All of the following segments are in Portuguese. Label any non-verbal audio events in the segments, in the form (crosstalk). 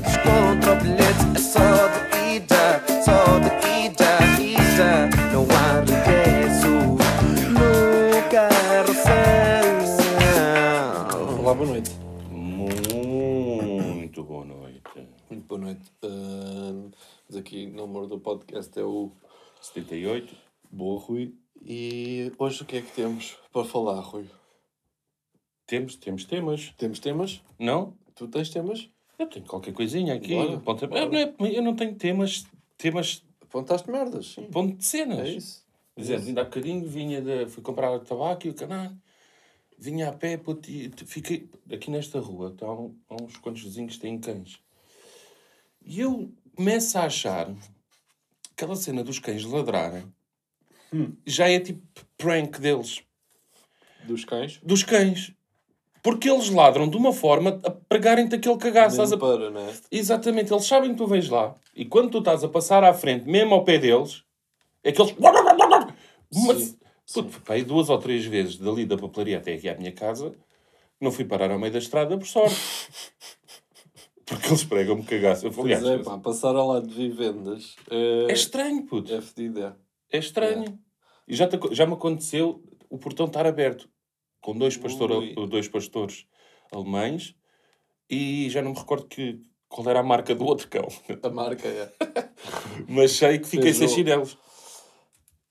descontra o bilhete, é só de ida, só de ida, ida. Não há regresso no carrossel. Olá, boa noite. Muito boa noite. Muito boa noite. Mas aqui no número do podcast é o 78. Boa Rui. E hoje o que é que temos para falar, Rui? Temos, temos temas. Temos temas? Não? Tu tens temas? Eu tenho qualquer coisinha aqui. Bora, Ponto- bora. Eu, não é- eu não tenho temas, temas Apontaste merdas, sim. ponto de cenas. É isso. Por exemplo, ainda há bocadinho vinha de, fui comprar tabaco e o canal. Vinha a pé, puto, e fiquei aqui nesta rua. Um, há uns quantos vizinhos que têm cães. E eu começo a achar aquela cena dos cães ladrarem já é tipo prank deles. Dos cães? dos cães. Porque eles ladram de uma forma a pregarem-te aquele cagaço. Estás a... para, não é? Exatamente, eles sabem que tu vens lá. E quando tu estás a passar à frente, mesmo ao pé deles, é que eles. Puto, pá, aí duas ou três vezes dali da papelaria até aqui à minha casa, não fui parar ao meio da estrada por sorte. (laughs) Porque eles pregam-me cagaço. Eu, Pois aliás, é, pá, passar ao lado de vivendas é, é estranho, puto. é fedida. É estranho. E já, te já me aconteceu o portão estar aberto com dois, pastor, dois pastores alemães e já não me recordo que, qual era a marca do outro cão. A marca é. (laughs) Mas sei que fiquei Fez sem o- chinelos.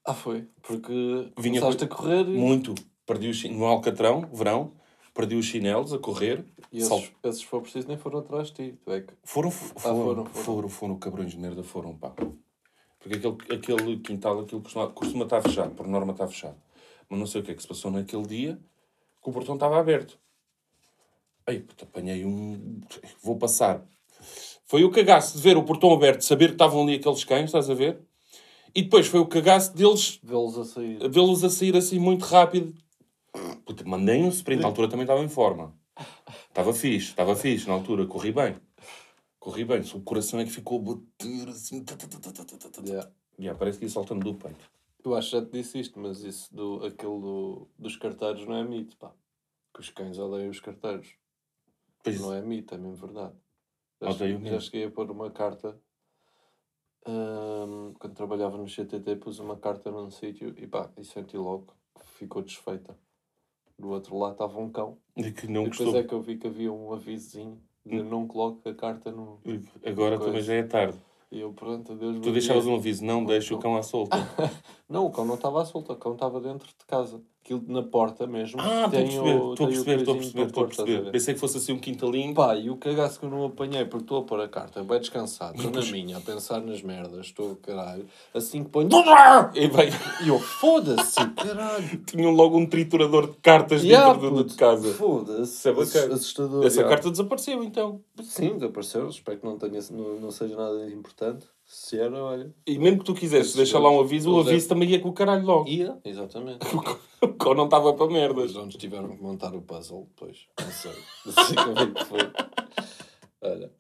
Ah, foi. Porque Vinha começaste com- a correr e, Muito. Perdi o chin... no Alcatrão, verão, perdi os chinelos a correr. e Sal- esses, esses, se for preciso, nem foram atrás de ti. É que... Foram, f- foram, foram, foram, foram. foram, cabrões de merda, foram, pá. Porque aquele, aquele quintal, aquilo costuma, costuma estar fechado, por norma está fechado. Mas não sei o que é que se passou naquele dia, que o portão estava aberto. Ei, puta, apanhei um... Vou passar. Foi o cagaço de ver o portão aberto, saber que estavam ali aqueles cães, estás a ver? E depois foi o cagaço deles Vê-los a sair. vê-los a sair assim muito rápido. Puta, mandei um sprint. Na altura também estava em forma. Estava fixe, estava fixe na altura. Corri bem. Corri bem. O coração é que ficou a bater assim. Yeah. Yeah, parece que ia saltando do peito. Eu acho que já te disse isto, mas isso do, aquele do, dos carteiros não é mito, pá. Que os cães odeiam os carteiros. Pois, Não é mito, é mesmo verdade. Já, Odeiam cheguei- já cheguei a pôr uma carta. hum, quando trabalhava no CTT, pus uma carta num sítio e pá, e senti logo que ficou desfeita. Do outro lado estava um cão. é que não e gostou. depois é que eu vi que havia um avisozinho de não coloque a carta no. Agora também já é tarde. E eu, pronto, Deus Tu deixavas um aviso, não deixa o cão à solta. (laughs) Não, o cão não estava à solta, o cão estava dentro de casa. Aquilo na porta mesmo. Ah, estou a perceber, estou a perceber, estou a perceber, ver? Pensei que fosse assim um quintalinho. Pá, e o cagaço que eu não apanhei porque estou a pôr a carta, bem descansado, estou na minha, a pensar nas merdas, estou caralho. Assim que ponho. (laughs) E bem, E eu, foda-se, caralho. (laughs) tinham logo um triturador de cartas Yeah, dentro puto, de casa. Foda-se. É. Assustador. Essa yeah. carta desapareceu então. Sim, desapareceu. Espero que não, tenha, não, não seja nada importante. Se era, olha. E mesmo que tu quisesses Esses deixar lá um aviso, o é- aviso também ia com o caralho logo. Ia, exatamente. (laughs) O cão não estava para merdas. Onde tiveram que montar o puzzle depois. Não sei. Não sei como é que foi. Olha.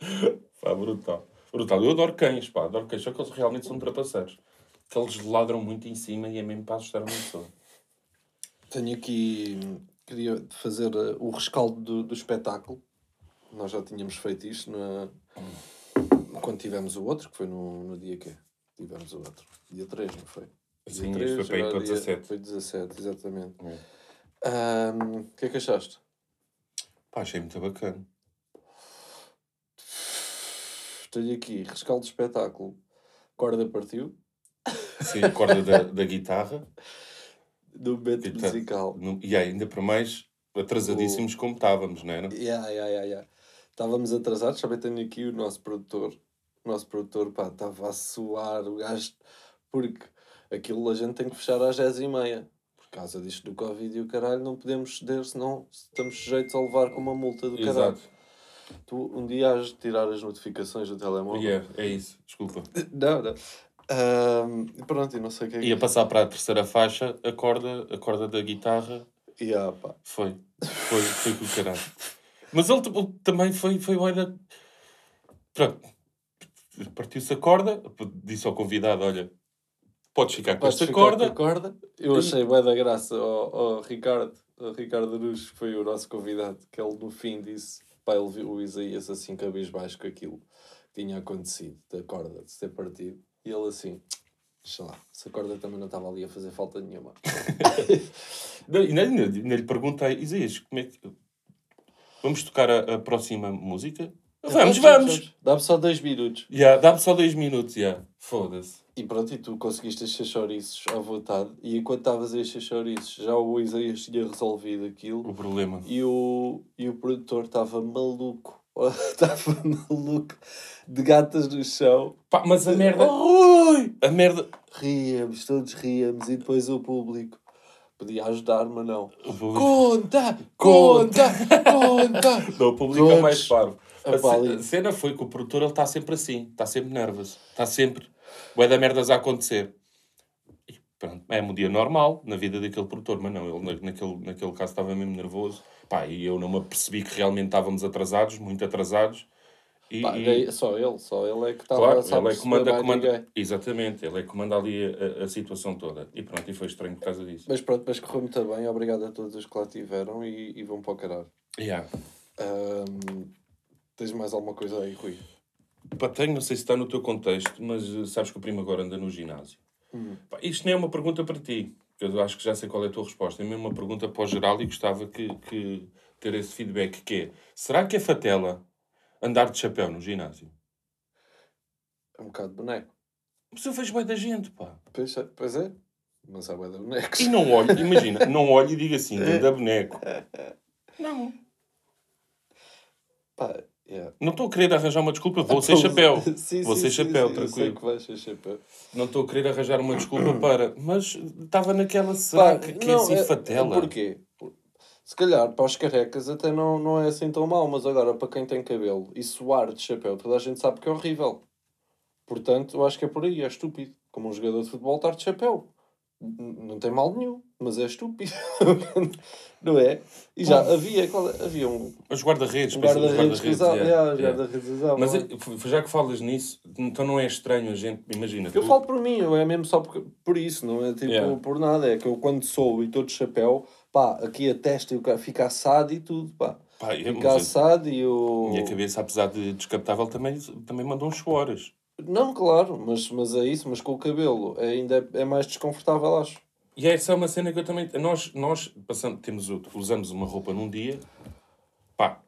Pá, brutal. Brutal. Eu adoro cães, pá, adoro cães, só que eles realmente são trapaceiros. Que eles ladram muito em cima e é mesmo para assustar uma pessoa. Tenho aqui. Queria fazer eh, o rescaldo do, do espetáculo. Nós já tínhamos feito isto na, quando tivemos o outro, que foi no, no dia que tivemos o outro. Dia 3, não foi? Sim, Dia este foi para ir para dia- 17. Foi 17, exatamente. É. O que é que achaste? Pá, achei muito bacana. Tenho aqui rescaldo de espetáculo. Corda partiu, Sim, corda da, (laughs) da guitarra. do momento musical. No- E ainda para mais atrasadíssimos como estávamos, não era? Yeah, yeah, yeah, yeah. Estávamos atrasados, também tenho aqui o nosso produtor. O nosso produtor, pá, estava a suar o gajo, porque aquilo a gente tem que fechar às 10h30. Por causa disto do Covid e o caralho, não podemos ceder, senão estamos sujeitos a levar com uma multa do caralho. Exato. Tu um dia has de tirar as notificações do telemóvel. Yeah, é isso, desculpa. (laughs) Não, não. Ahm, pronto, e não sei o que é que. Ia passar para a terceira faixa, a corda, a corda da guitarra Yeah, pá. foi. Foi, foi com o caralho. Mas ele também foi, foi da... Pronto. Partiu-se a corda, disse ao convidado, olha, podes ficar com Podes esta ficar corda. com a corda. Eu achei bué da graça ao, ao Ricardo, ao Ricardo Aruz, que foi o nosso convidado, que ele no fim disse Pá, ele viu o Isaías assim, cabisbaixo com aquilo que tinha acontecido, da corda, de se ter partido. E ele assim, deixa lá, se a corda também não estava ali a fazer falta nenhuma. (laughs) Não, e ainda, ainda, ainda lhe perguntei, Isaías, como é que. Vamos tocar a, a próxima música? Vamos, vamos! Dá-me só dois minutos. Yeah, Dá-me só dois minutos, yeah. Foda-se. E pronto, e tu conseguiste encher chouriços à vontade. E enquanto estavas a encher chouriços, já o Isaías tinha resolvido aquilo. O problema. E o, e o produtor estava maluco. (laughs) Estava maluco de gatas no chão. Pá, mas a merda. Ui! A merda. Ríamos, todos ríamos. E depois o público podia ajudar, mas não. Conta! Conta! Conta! (laughs) não, o público é mais parvo. A, a cena foi que o produtor ele está sempre assim, está sempre nervoso, está sempre. Bué da merdas a acontecer. E pronto, é um dia normal na vida daquele produtor, mas não, ele na- naquele, naquele caso estava mesmo nervoso. Pá, e eu não me apercebi que realmente estávamos atrasados, muito atrasados. E, Pá, e- só ele, só ele é que estava Claro, a ele é que comanda. Exatamente, ele é que comanda ali a, a- a situação toda. E pronto, e foi estranho por causa disso. Mas pronto, mas correu muito bem. Obrigado a todos os que lá tiveram e, e vão para o caralho. Yeah. Ahm, tens mais alguma coisa aí, Rui? Pá, tenho, não sei se está no teu contexto, mas eh, sabes que o primo agora anda no ginásio. Hum. Pá, isto nem é uma pergunta para ti, eu acho que já sei qual é a tua resposta. É mesmo uma pergunta para o geral e gostava que, que ter esse feedback, que é, será que é fatela andar de chapéu no ginásio? É um bocado de boneco. Mas eu vejo bem da gente, pá. Pois é, pois é. Mas há bué de bonecos. E não olho, imagina, não olho e digo assim, da (laughs) boneco. Não, Pá, yeah. não estou a querer arranjar uma desculpa, vou sem chapéu. (laughs) Sim, Vou sim, sem sim, chapéu, sim, Eu sei tranquilo. que vais sem chapéu. Não estou a querer arranjar uma desculpa para. Mas estava naquela. Será Pá, que, que é assim fatela? Porquê? Se calhar para os carecas até não, não é assim tão mau, mas agora para quem tem cabelo e suar de chapéu, toda a gente sabe que é horrível. Portanto, eu acho que é por aí, é estúpido. Como um jogador de futebol estar de chapéu. Não tem mal nenhum, mas é estúpido. (laughs) não é? E já havia, qual é? havia um, Os guarda-redes, um guarda-redes que usava. yeah, Yeah, os yeah. guarda-redes usavam. Mas é. é- f- já que falas nisso, então não é estranho a gente. Imagina. Eu tu- falo por mim, é mesmo só por, por isso, não é tipo Yeah. por nada. É que eu quando sou e estou de chapéu, pá, aqui a testa e o cara fica assado e tudo, pá. Pá, eu- Fica assado e a o. minha cabeça, apesar de descapotável, também, também mandou uns suores. Não, claro, mas, mas é isso, mas com o cabelo é, ainda é, é mais desconfortável, acho. E essa é uma cena que eu também. Nós, nós passamos, temos, usamos uma roupa num dia, pá,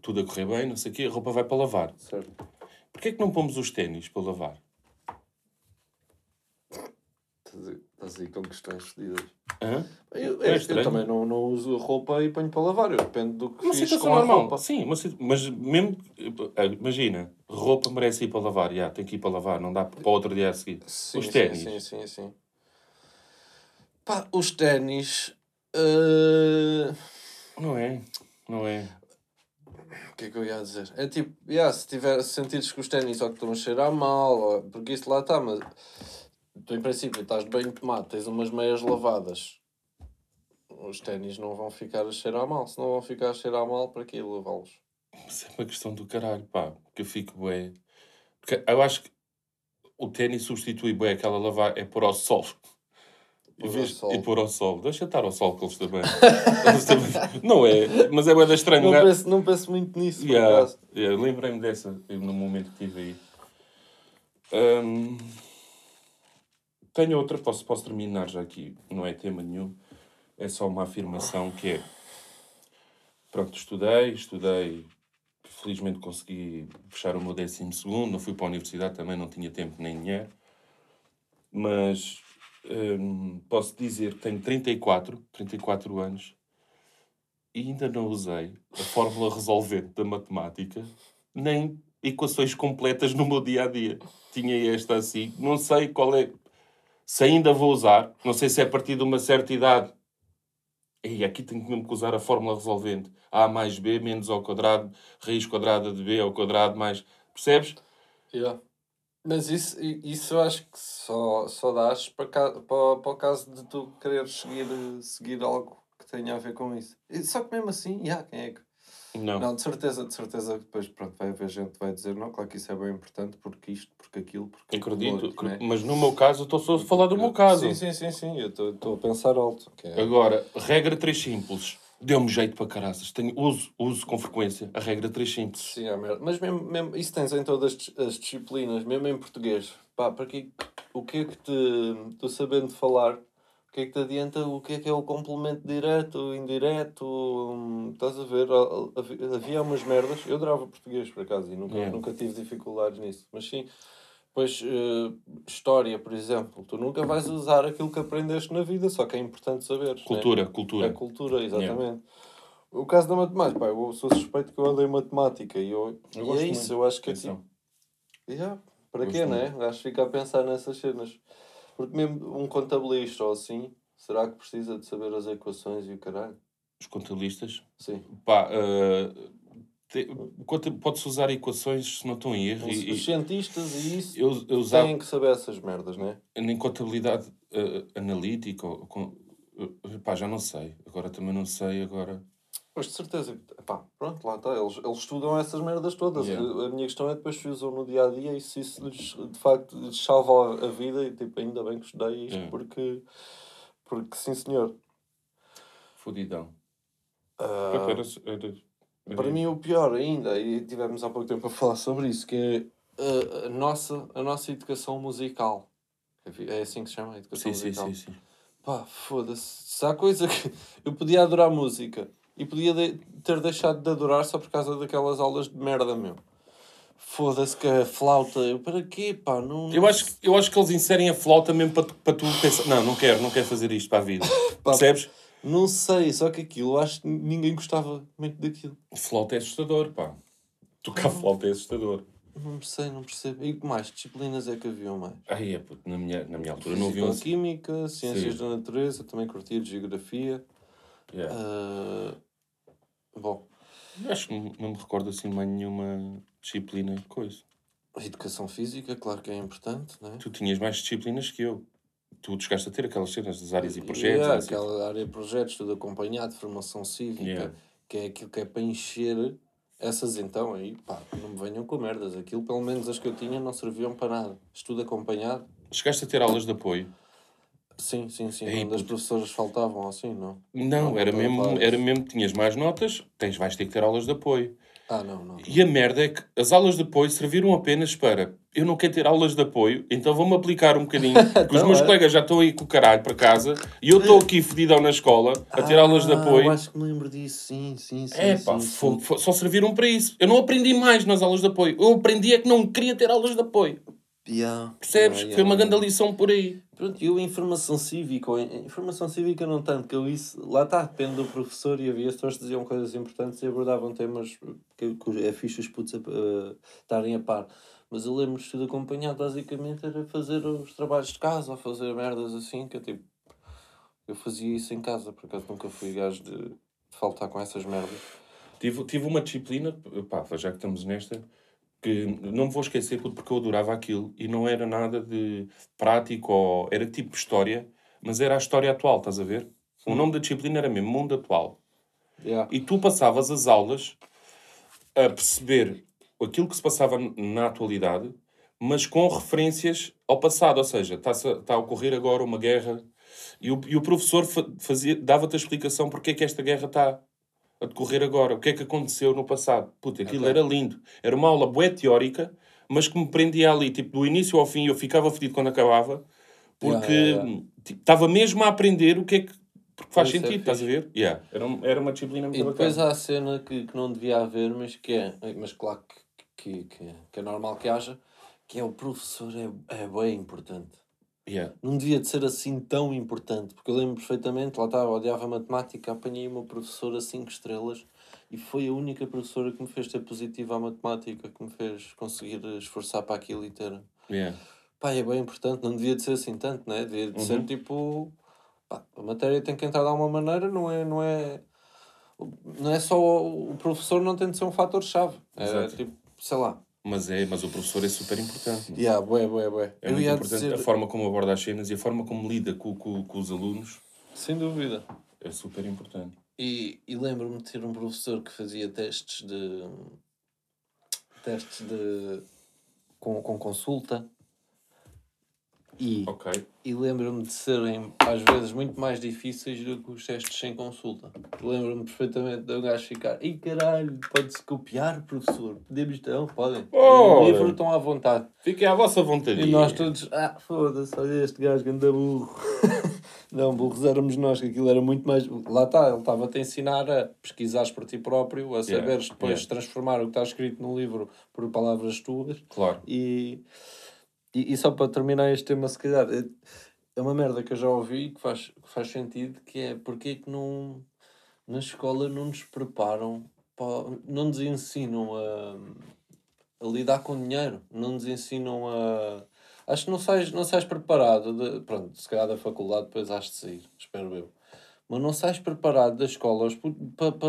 tudo a correr bem, não sei o quê, a roupa vai para lavar. Certo. Porquê é que não pomos os ténis para lavar? Estás aí- Estás aí com questões fodidas. Hã? Eu, É eu- também não, não uso roupa e ponho para lavar, eu depende do que Uma fiz com a normal. roupa. Sim, uma mas mesmo. eh, Imagina, roupa merece ir para lavar, já, tem que ir para lavar, não dá para outro dia a seguir. Sim, Os sim, ténis. Sim, sim, sim. Pá, os ténis. eh, Não é, não é. O que é que eu ia dizer? É tipo, yeah, se tiver se sentires que os ténis só que estão a cheirar mal, ou- porque isso lá está, mas tu em princípio estás de banho de tomate, tens umas meias lavadas, os ténis não vão ficar a cheirar mal. Se não vão ficar a cheirar mal, para que lavá-los? Isso é uma questão do caralho, pá. Que eu fico bué. Porque eu acho que o ténis substitui bué aquela lavar, é pôr ao sol. Vez-. E pôr ao sol. Deixa estar ao sol que eles também. Eles também- (laughs) não é, mas é da estranho. Não um gajo- penso, não penso muito nisso, por Yeah, acaso. yeah, Lembrei-me dessa no momento que estive aí. Hum, tenho outra, posso, posso terminar já aqui, não é tema nenhum, é só uma afirmação que é. Pronto, estudei, estudei, felizmente consegui fechar o meu décimo segundo, não fui para a universidade também, não tinha tempo nem dinheiro, mas hum, posso dizer que tenho 34, 34 anos e ainda não usei a fórmula resolvente da matemática, nem equações completas no meu dia a dia. Tinha esta assim, não sei qual é, se ainda vou usar, não sei se é a partir de uma certa idade. E aqui tenho mesmo que usar a fórmula resolvente. A mais B menos ao quadrado, raiz quadrada de B ao quadrado mais. Percebes? Yeah. Mas isso, isso eu acho que só, só dás para, para, para o caso de tu quereres seguir, seguir algo que tenha a ver com isso. Só que mesmo assim, yeah, quem é que. Não. Não, de certeza, de certeza que depois pronto, vai haver gente que vai dizer não, claro que isso é bem importante, porque isto, porque aquilo, porque aquilo Acredito. outro, né? Mas no meu caso, eu estou só a falar do meu caso. Sim, sim, sim, sim, eu estou a pensar alto. que é- Agora, regra 3 simples. Deu-me jeito para caraças. Tenho, uso, uso com frequência a regra 3 simples. Sim, é merda. Mas mesmo, mesmo, isso tens em todas as- as disciplinas, mesmo em português. Pá, para que, o que é que te. Tu sabendo falar, o que é que te adianta? O que é que é o complemento direto, indireto? hum, Estás a ver? Ha- ha- Havia umas merdas. Eu adorava português, por acaso, e nunca, Yeah. nunca tive dificuldades nisso. Mas sim. Pois, eh, história, por exemplo, tu nunca vais usar aquilo que aprendeste na vida, só que é importante saber. Cultura, É cultura. cultura, exatamente. O caso da matemática, pá, eu sou suspeito que eu odeio matemática e, eu, Eu e é isso, muito. eu acho que é Atenção. tipo, yeah, para Gosto quê, né? Acho que fica a pensar nessas cenas. Porque mesmo um contabilista ou assim, será que precisa de saber as equações e o caralho? Os contabilistas. Sim. Pá, eh, te- pode-se usar equações se não estão em erro. Os, E, os cientistas e isso eu, eu usava têm que saber essas merdas, né? em contabilidade eh, analítica. Ou, com, eh, pá, já não sei. Agora também não sei. Agora. Mas de certeza, pá, pronto, lá está. Eles, eles estudam essas merdas todas. Yeah. A, a minha questão é depois se usam no dia a dia e se isso lhes, de facto lhes salva a vida. E tipo, ainda bem que estudei isto, Yeah. porque, porque sim, senhor. Fodidão. Ah, Portanto, era- era- era- para mim, o pior ainda, e tivemos há pouco tempo a falar sobre isso, que é ah, a, nossa, a nossa educação musical. É assim que se chama? a Educação Sim, sim, musical. sim, sim. Pá, foda-se. Se há coisa que eu podia adorar música e podia de- ter deixado de adorar só por causa daquelas aulas de merda mesmo. Foda-se que a flauta. Eu, para quê, pá? Não, Eu acho, que- eu acho que eles inserem a flauta mesmo para tu, para tu pensar. Não, não quero, não quero fazer isto para a vida. (laughs) Pá, Percebes? Não sei, só que aquilo, acho que ninguém gostava muito daquilo. Flauta é assustador, pá. Tocar flauta é assustador. Não sei, não percebo. E que mais disciplinas é que haviam mais? Ai, é, puto, na minha, na minha altura não havia um... Química, Ciências Sim. da Natureza, também curtia de Geografia. Yeah. Ah, bom, Acho que não, não me recordo assim mais nenhuma disciplina coisa. a Educação Física, claro que é importante, não é? Tu tinhas mais disciplinas que eu. Tu chegaste a ter aquelas cenas das áreas e projetos. Yeah, assim. aquela área de projetos, tudo acompanhado, formação cívica, Yeah. que é aquilo que é para encher essas então aí, pá, não me venham com merdas. Aquilo, pelo menos as que eu tinha, não serviam para nada. Estudo acompanhado, Chegaste a ter aulas de apoio. Sim, sim, sim. Ei, quando as professoras faltavam assim, não? Não, Não, era mesmo, era mesmo, tinhas mais notas, tens, vais ter que ter aulas de apoio. Ah, não, não. E a merda é que as aulas de apoio serviram apenas para eu não quero ter aulas de apoio, então vou-me aplicar um bocadinho. (laughs) Porque os Então, meus é. colegas já estão aí com o caralho para casa e eu estou aqui fedidão na escola a ter aulas de Ah, apoio. Eu acho que me lembro disso, sim, sim, sim. É pá, só serviram para isso. Eu não aprendi mais nas aulas de apoio. Eu aprendi é que não queria ter aulas de apoio. Yeah. Percebes? Yeah, Foi uma yeah. grande lição por aí. Pronto, eu informação cívica, ou informação cívica não tanto, que eu isso, lá está, depende do professor e havia pessoas que diziam coisas importantes e abordavam temas que, que é fixe os putos a- a estarem a par. Mas eu lembro de acompanhado, basicamente, era fazer os trabalhos de casa, ou fazer merdas assim, que eu tipo, eu fazia isso em casa, por acaso nunca fui gajo de, de faltar com essas merdas. Tive, tive uma disciplina, pá, já que estamos nesta, que não me vou esquecer porque eu adorava aquilo e não era nada de prático ou era tipo história, mas era a história atual, estás a ver? O nome da disciplina era mesmo Mundo Atual. Yeah. E tu passavas as aulas a perceber aquilo que se passava na atualidade, mas com referências ao passado. Ou seja, está está a ocorrer agora uma guerra e o, e o professor fa- fazia, dava-te a explicação porque é que esta guerra está a decorrer agora, o que é que aconteceu no passado. Puta, aquilo Ok. era lindo. Era uma aula bué teórica, mas que me prendia ali, tipo, do início ao fim, eu ficava fedido quando acabava, porque Yeah, yeah, tipo, estava mesmo a aprender o que é que... Porque faz Isso é sentido, estás a ver? Yeah. Era, um- era uma disciplina muito E depois bacana. há a cena que, que não devia haver, mas que é, mas claro que, que, que, que é normal que haja, que é o professor é, é bem importante. Yeah. Não devia de ser assim tão importante, porque eu lembro perfeitamente, lá estava, odiava matemática, apanhei uma professora 5 estrelas e foi a única professora que me fez ter positivo à matemática, que me fez conseguir esforçar para aquilo e ter. Yeah. Pá, é bem importante, não devia de ser assim tanto, né? Devia de ser Uhum. tipo. Pá, a matéria tem que entrar de alguma maneira, não é. Não é, não é só o professor, não tem de ser um fator-chave. É Exato. tipo, sei lá. Mas, é, mas o professor é super importante. Yeah, bué, bué, bué. É eu muito ia importante dizer. a forma como aborda as cenas e a forma como lida com, com, com os alunos Sem dúvida. é super importante. E, e lembro-me de ter um professor que fazia testes de. testes de. com, com consulta. E, Ok. e lembro-me de serem, às vezes, muito mais difíceis do que os testes sem consulta. Lembro-me perfeitamente de um gajo ficar: Ih caralho, pode-se copiar, professor? Podemos então? Podem. Oh, livro estão à vontade. Fiquem à vossa vontade. E nós todos, ah, foda-se, olha este gajo que anda burro. (laughs) Não, burros éramos nós, que aquilo era muito mais. Lá está, ele estava-te a ensinar a pesquisares por ti próprio, a saberes depois yeah. transformar o que está escrito no livro por palavras tuas. Claro. E, e, e só para terminar este tema, se calhar, é, é uma merda que eu já ouvi que faz, que faz sentido, que é porque é que não, na escola não nos preparam, para, não nos ensinam a, a lidar com dinheiro, não nos ensinam a... Acho que não sais, não sais preparado, de, pronto, se calhar da faculdade depois has de sair, espero eu. Mas não sais preparado da escola para... Pa,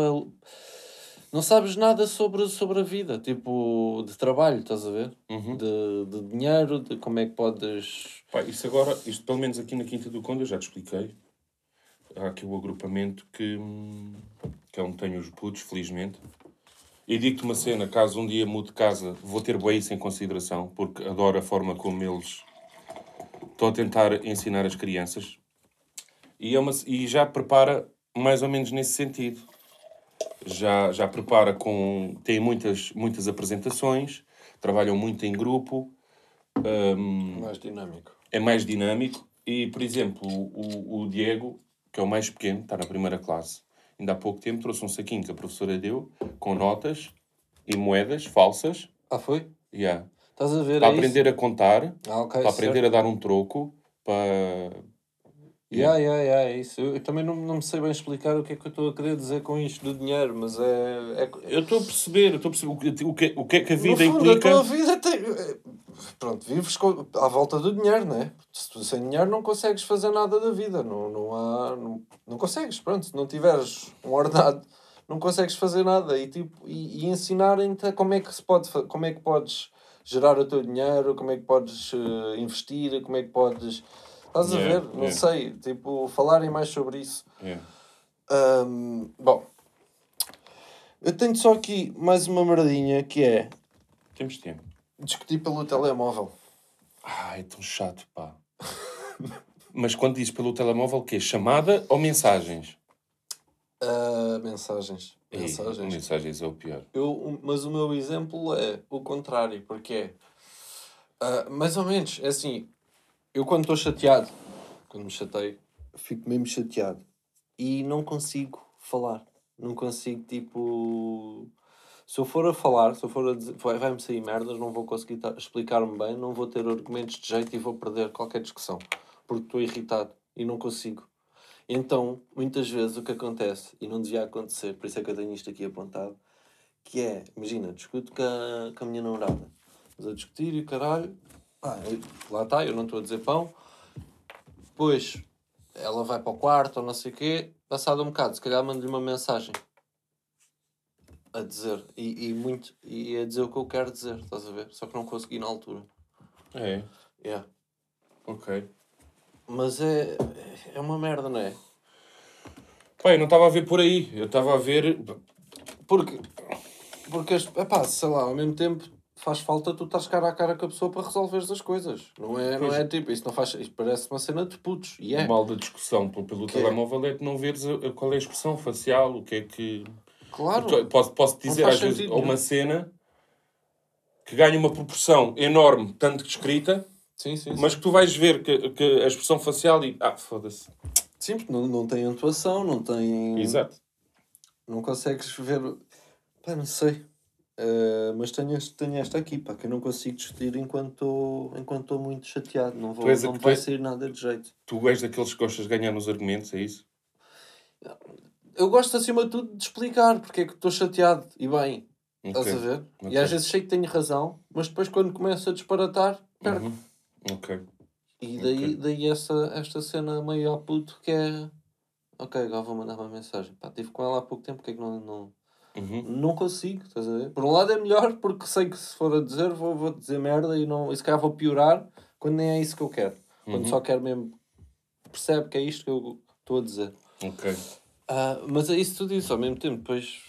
não sabes nada sobre, sobre a vida, tipo, de trabalho, estás a ver? Uhum. De, de dinheiro, de como é que podes... Pá, isso agora, isto pelo menos aqui na Quinta do Conde, eu já te expliquei. Há aqui o agrupamento que, que é onde tenho os putos, felizmente. E digo-te uma cena, caso um dia mude de casa, vou ter bem isso em consideração, porque adoro a forma como eles estão a tentar ensinar as crianças. E, é uma, e já prepara mais ou menos nesse sentido. Já, já prepara com... Tem muitas, muitas apresentações, trabalham muito em grupo. hum, Mais dinâmico. é mais dinâmico. E, por exemplo, o, o Diego, que é o mais pequeno, está na primeira classe. Ainda há pouco tempo trouxe um saquinho que a professora deu, com notas e moedas falsas. Ah, foi? Yeah. Estás a ver? Para é aprender a contar, isso? Ah, ok, para aprender certo. a dar um troco, para... Yeah, yeah, yeah, é isso. Eu, eu também não, não me sei bem explicar o que é que eu estou a querer dizer com isto do dinheiro, mas é... é... Eu estou a perceber, eu estou a perceber o que, o que, o que é que a No vida fundo, implica. a tua vida tem... Pronto, vives com... à volta do dinheiro, não é? Se tu sem dinheiro não consegues fazer nada da vida. Não, não há... Não, não consegues, pronto. Se não tiveres um ordenado, não consegues fazer nada. E, tipo, e, e ensinarem-te como é que se pode... Como é que podes gerar o teu dinheiro, como é que podes eh, investir, como é que podes... Estás a Yeah, ver? Não yeah. sei. Tipo, falarem mais sobre isso. É. Ahm, bom, eu tenho só aqui mais uma merdinha que é Temos tempo. discutir pelo telemóvel. Ah, é tão chato, pá. (laughs) Mas quando diz pelo telemóvel, o quê? Chamada ou mensagens? Ah, mensagens. Ei, Mensagens. mensagens é o pior. Eu, mas o meu exemplo é o contrário, porque é ah, mais ou menos, é assim, eu quando estou chateado, quando me chateio, fico mesmo chateado e não consigo falar. Não consigo, tipo. Se eu for a falar, se eu for a dizer, vai- vai-me sair merdas, não vou conseguir explicar-me bem, não vou ter argumentos de jeito e vou perder qualquer discussão. Porque estou irritado e não consigo. Então, muitas vezes o que acontece, e não devia acontecer, por isso é que eu tenho isto aqui apontado, que é, imagina, discuto com a, com a minha namorada. Mas a discutir e o caralho, eu- lá está, eu não estou a dizer pão. Depois ela vai para o quarto ou não sei o quê, passado um bocado, se calhar mando-lhe uma mensagem a dizer, e, e muito, e a dizer o que eu quero dizer, estás a ver? Só que não consegui na altura. É, Yeah. ok. Mas é, é uma merda, não é? Eu não estava a ver por aí. Eu estava a ver... Porque, porque epá, sei lá, ao mesmo tempo faz falta tu estás cara a cara com a pessoa para resolveres as coisas. Não é, não é tipo, isso não faz. Isto parece uma cena de putos. E é. O mal da discussão pelo, pelo Que é? telemóvel é de não veres a- a- qual é a expressão facial, o que é que... Claro. Tu- Posso, posso dizer às vezes uma cena que ganha uma proporção enorme, tanto que escrita, Sim, sim. sim. mas que tu vais ver que, que a expressão facial e... Ah, foda-se. Sim, porque não, não tem atuação, não tem. Exato. Não consegues ver. Pá, não sei. Eh, mas tenho, tenho esta aqui, pá, que eu não consigo discutir enquanto estou muito chateado. Não, vou, a- não vai és- sair nada de jeito. Tu és daqueles que gostas de ganhar nos argumentos, é isso? Eu gosto, acima de tudo, de explicar porque é que estou chateado e bem. Estás Ok. a ver? Ok. E às vezes sei que tenho razão, mas depois quando começo a disparatar, perco. Uhum. Ok. E daí, Ok. daí essa, esta cena meio ao puto que é. Ok, agora vou mandar uma mensagem. Pá, estive com ela há pouco tempo, porque é que não, não, Uhum. não consigo? Estás a ver? Por um lado é melhor, porque sei que se for a dizer, vou, vou dizer merda e, não, e se calhar vou piorar quando nem é isso que eu quero. Quando Uhum. só quero mesmo. Percebe que é isto que eu estou a dizer. Ok. Ah, mas é isso tudo isso, ao mesmo tempo, depois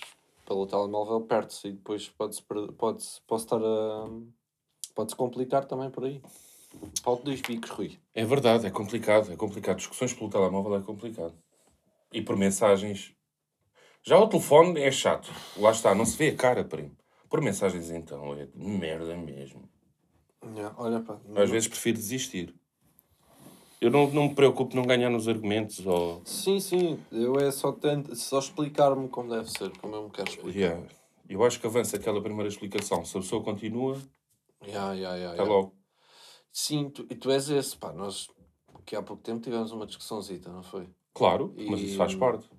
pelo telemóvel perde-se e depois pode-se, pode-se, pode estar a. pode-se complicar também por aí. De dois bicos, Rui. É verdade, é complicado, é complicado. Discussões pelo telemóvel é complicado. E por mensagens. Já o telefone é chato. Lá está, não se vê a cara, primo. Por mensagens, então, é de merda mesmo. Yeah, olha, pá. Às vezes prefiro desistir. Eu não, não me preocupo não ganhar nos argumentos ou. Sim, sim. Eu é só, tento, só explicar-me como deve ser, como eu me quero explicar. Yeah. Eu acho que avança aquela primeira explicação. Se a pessoa continua, Yeah, yeah, yeah, até yeah. logo. Sim, tu, e tu és esse, pá. Nós, que há pouco tempo tivemos uma discussãozita, não foi? Claro, mas E- isso faz parte.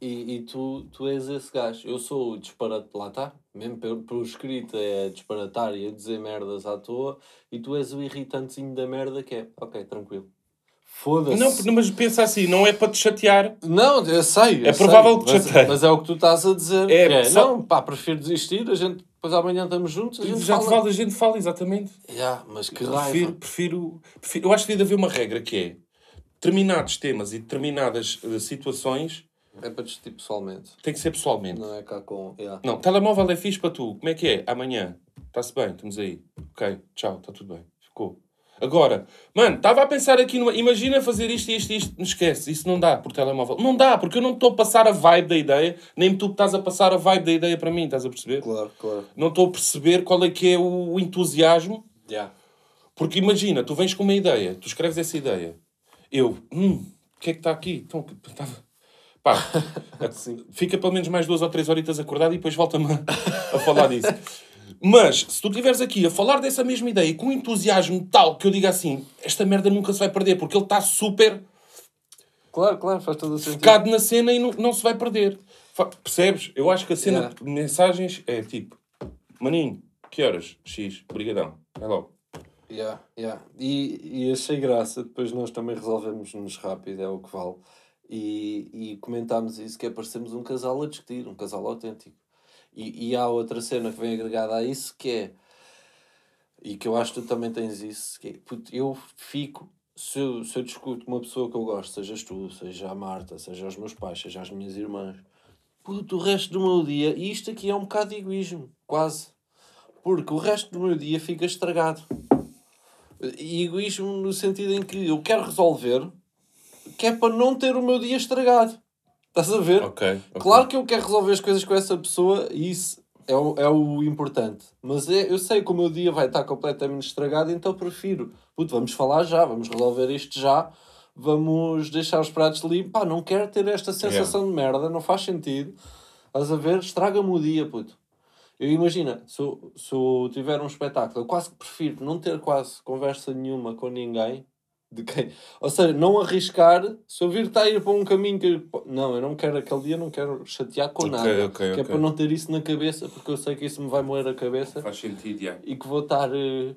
E, e tu, tu és esse gajo. Eu sou o disparate, lá está. Mesmo pelo, pelo escrito é disparatar e a dizer merdas à toa. E tu és o irritantezinho da merda que é, ok, tranquilo. Foda-se. Não, mas pensa assim, não é para te chatear. Não, eu sei. eu É provável sei, que te mas, chateie. mas é o que tu estás a dizer. É, é, só- Não, pá, prefiro desistir. A gente, depois amanhã estamos juntos. A gente Já fala. fala, a gente fala, exatamente. Yeah, mas que raiva. Prefiro, prefiro, prefiro- Eu acho que deve haver uma regra que é determinados temas e determinadas eh, situações É para discutir pessoalmente. tem que ser pessoalmente. Não é cá com. Yeah. Não, telemóvel é fixe para tu. Como é que é? Amanhã. Está-se bem, estamos aí. Ok, tchau, está tudo bem. Ficou. Agora, mano, estava a pensar aqui numa. Imagina fazer isto, isto, isto. Não esquece, isso não dá por telemóvel. Não dá, porque eu não estou a passar a vibe da ideia, nem tu estás a passar a vibe da ideia para mim, estás a perceber? Claro, claro. Não estou a perceber qual é que é o entusiasmo Yeah. Porque imagina, tu vens com uma ideia, tu escreves essa ideia. Eu, hum, o que é que está aqui? Então, estava... Pá, (laughs) fica pelo menos mais duas ou três horitas acordado e depois volta-me a, a falar disso. Mas, se tu estiveres aqui a falar dessa mesma ideia com um entusiasmo tal que eu diga assim, esta merda nunca se vai perder, porque ele está super Claro, claro, faz todo o sentido. focado na cena e não, não se vai perder. Fa- Percebes? Eu acho que a cena Yeah. de mensagens é tipo, maninho, que horas? X, brigadão. É logo. Yeah, yeah. E, e achei graça, depois nós também resolvemos-nos rápido, é o que vale. E, e comentámos isso, que é parecemos um casal a discutir, um casal autêntico. E, e há outra cena que vem agregada a isso, que é, e que eu acho que tu também tens isso, que é, puto, eu fico, se eu, se eu discuto com uma pessoa que eu gosto, sejas tu, seja a Marta, seja os meus pais, seja as minhas irmãs, puto, o resto do meu dia, e isto aqui é um bocado de egoísmo, quase. Porque o resto do meu dia fica estragado. E egoísmo no sentido em que eu quero resolver, que é para não ter o meu dia estragado. Estás a ver? Ok. ok. Claro que eu quero resolver as coisas com essa pessoa e isso é o, é o importante. Mas é, eu sei que o meu dia vai estar completamente estragado, então prefiro. Puto, vamos falar já, vamos resolver isto já, vamos deixar os pratos limpos. Pá, não quero ter esta sensação de merda, não faz sentido. Estás a ver? Estraga-me o dia, puto. Eu imagina, se eu, se eu tiver um espetáculo, eu quase que prefiro não ter quase conversa nenhuma com ninguém. De quem? Ou seja, não arriscar, se eu vir estar a ir para um caminho que. Não, eu não quero aquele dia, não quero chatear com Ok, nada. ok, que é ok. para não ter isso na cabeça, porque eu sei que isso me vai moer a cabeça Faz sentido, yeah. e que vou estar. eh,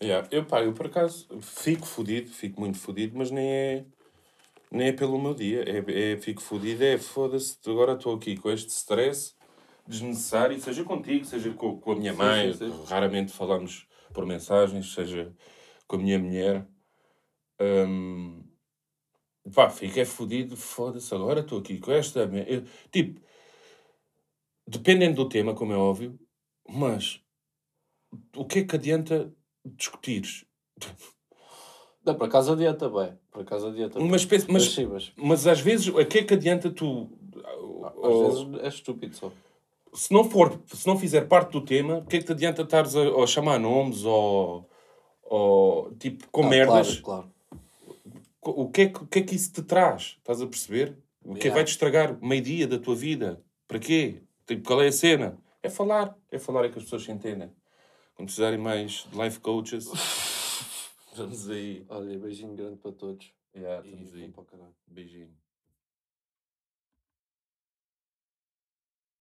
Yeah. Eu, pá, eu por acaso fico fodido, fico muito fodido, mas nem é, nem é pelo meu dia. É, é, fico fodido, é foda-se, agora estou aqui com este stress desnecessário, seja contigo, seja com, com a minha Sim, mãe, sim, sim. raramente falamos por mensagens, seja com a minha mulher. Hum, pá, é fodido, foda-se, agora estou aqui com esta. eu- tipo, dependendo do tema, como é óbvio, mas o que é que adianta discutires? (laughs) Não, por acaso adianta bem. Por acaso adianta bem. Mas, pensa- Mas, mas, sim, mas mas às vezes, o que é que adianta tu. às ou- vezes é estúpido só. se, não for, se não fizer parte do tema, o que é que te adianta estares a, a chamar nomes ou, ou tipo com Ah, merdas? Claro, claro. O, que é que, o que é que isso te traz? Estás a perceber? O que é que Yeah. vai te estragar meio-dia da tua vida? Para quê? Tipo, qual é a cena? É falar. É falar é que as pessoas se entendem. Quando precisarem mais de life coaches, (laughs) vamos aí. Olha, beijinho grande para todos. Yeah, E estamos aí. o caralho. Beijinho.